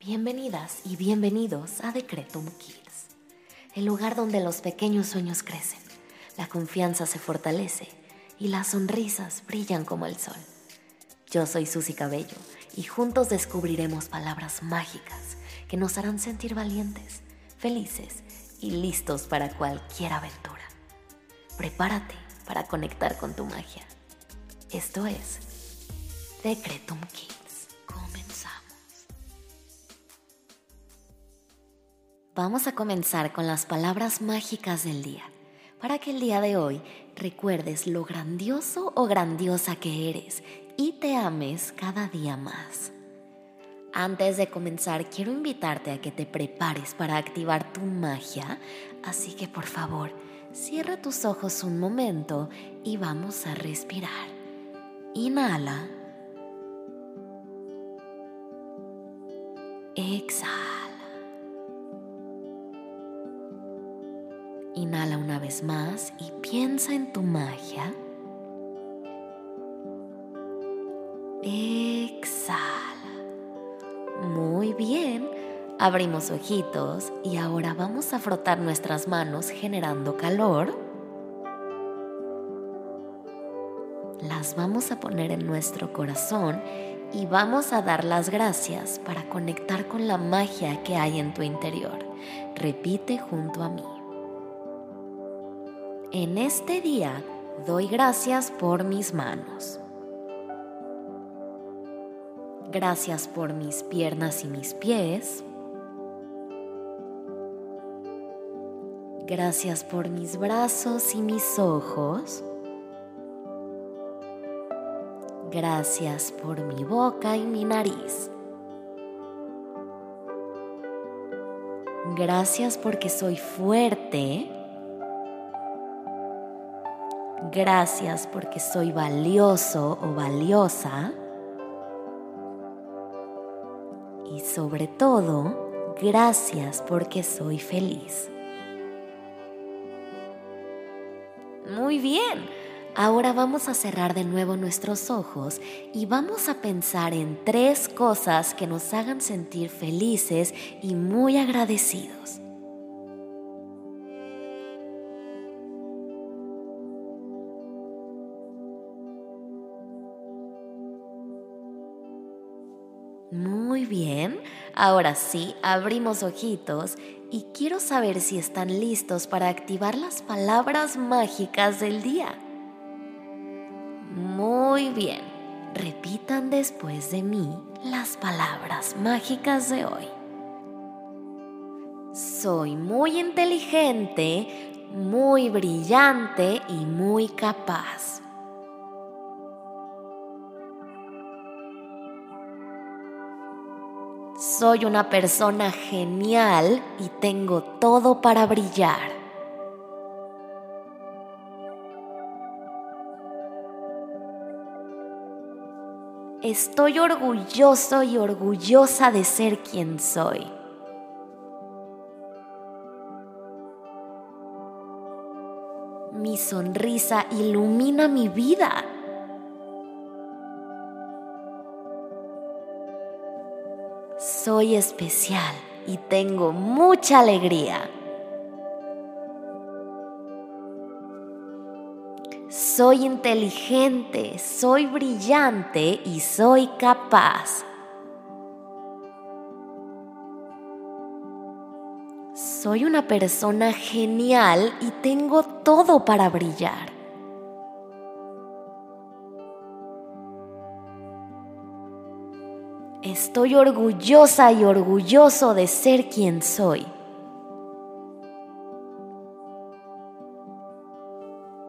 Bienvenidas y bienvenidos a Decretum Kids, el lugar donde los pequeños sueños crecen, la confianza se fortalece y las sonrisas brillan como el sol. Yo soy Susy Cabello y juntos descubriremos palabras mágicas que nos harán sentir valientes, felices y listos para cualquier aventura. Prepárate para conectar con tu magia. Esto es Decretum Kids. Vamos a comenzar con las palabras mágicas del día, para que el día de hoy recuerdes lo grandioso o grandiosa que eres y te ames cada día más. Antes de comenzar, quiero invitarte a que te prepares para activar tu magia, así que por favor, cierra tus ojos un momento y vamos a respirar. Inhala. Exhala. Inhala una vez más y piensa en tu magia. Exhala. Muy bien. Abrimos ojitos y ahora vamos a frotar nuestras manos generando calor. Las vamos a poner en nuestro corazón y vamos a dar las gracias para conectar con la magia que hay en tu interior. Repite junto a mí. En este día doy gracias por mis manos. Gracias por mis piernas y mis pies. Gracias por mis brazos y mis ojos. Gracias por mi boca y mi nariz. Gracias porque soy fuerte Gracias porque soy valioso o valiosa. Y sobre todo, gracias porque soy feliz. Muy bien. Ahora vamos a cerrar de nuevo nuestros ojos y vamos a pensar en tres cosas que nos hagan sentir felices y muy agradecidos. Muy bien, ahora sí, abrimos ojitos y quiero saber si están listos para activar las palabras mágicas del día. Muy bien, repitan después de mí las palabras mágicas de hoy. Soy muy inteligente, muy brillante y muy capaz. Soy una persona genial y tengo todo para brillar. Estoy orgulloso y orgullosa de ser quien soy. Mi sonrisa ilumina mi vida. Soy especial y tengo mucha alegría. Soy inteligente, soy brillante y soy capaz. Soy una persona genial y tengo todo para brillar. Estoy orgullosa y orgulloso de ser quien soy.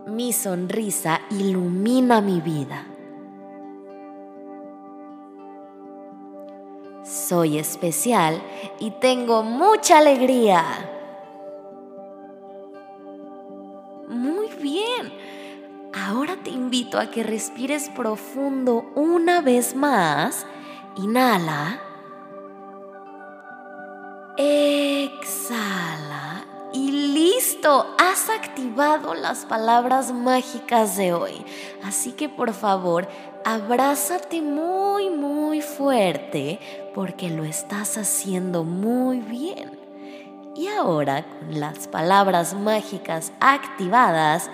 Mi sonrisa ilumina mi vida. Soy especial y tengo mucha alegría. Muy bien. Ahora te invito a que respires profundo una vez más Inhala. Exhala. Y listo, has activado las palabras mágicas de hoy. Así que por favor, abrázate muy, muy fuerte porque lo estás haciendo muy bien. Y ahora, con las palabras mágicas activadas,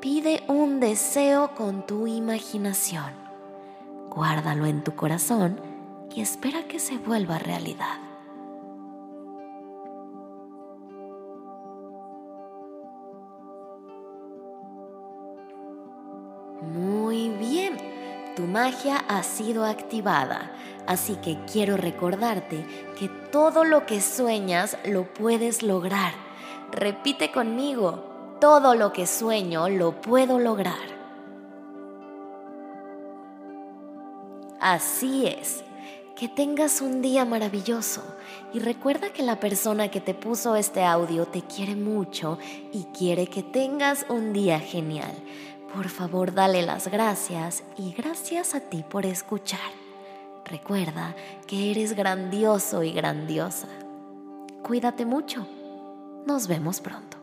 pide un deseo con tu imaginación. Guárdalo en tu corazón y espera que se vuelva realidad. Muy bien, tu magia ha sido activada, así que quiero recordarte que todo lo que sueñas lo puedes lograr. Repite conmigo, todo lo que sueño lo puedo lograr. Así es. Que tengas un día maravilloso y recuerda que la persona que te puso este audio te quiere mucho y quiere que tengas un día genial. Por favor, dale las gracias y gracias a ti por escuchar. Recuerda que eres grandioso y grandiosa. Cuídate mucho. Nos vemos pronto.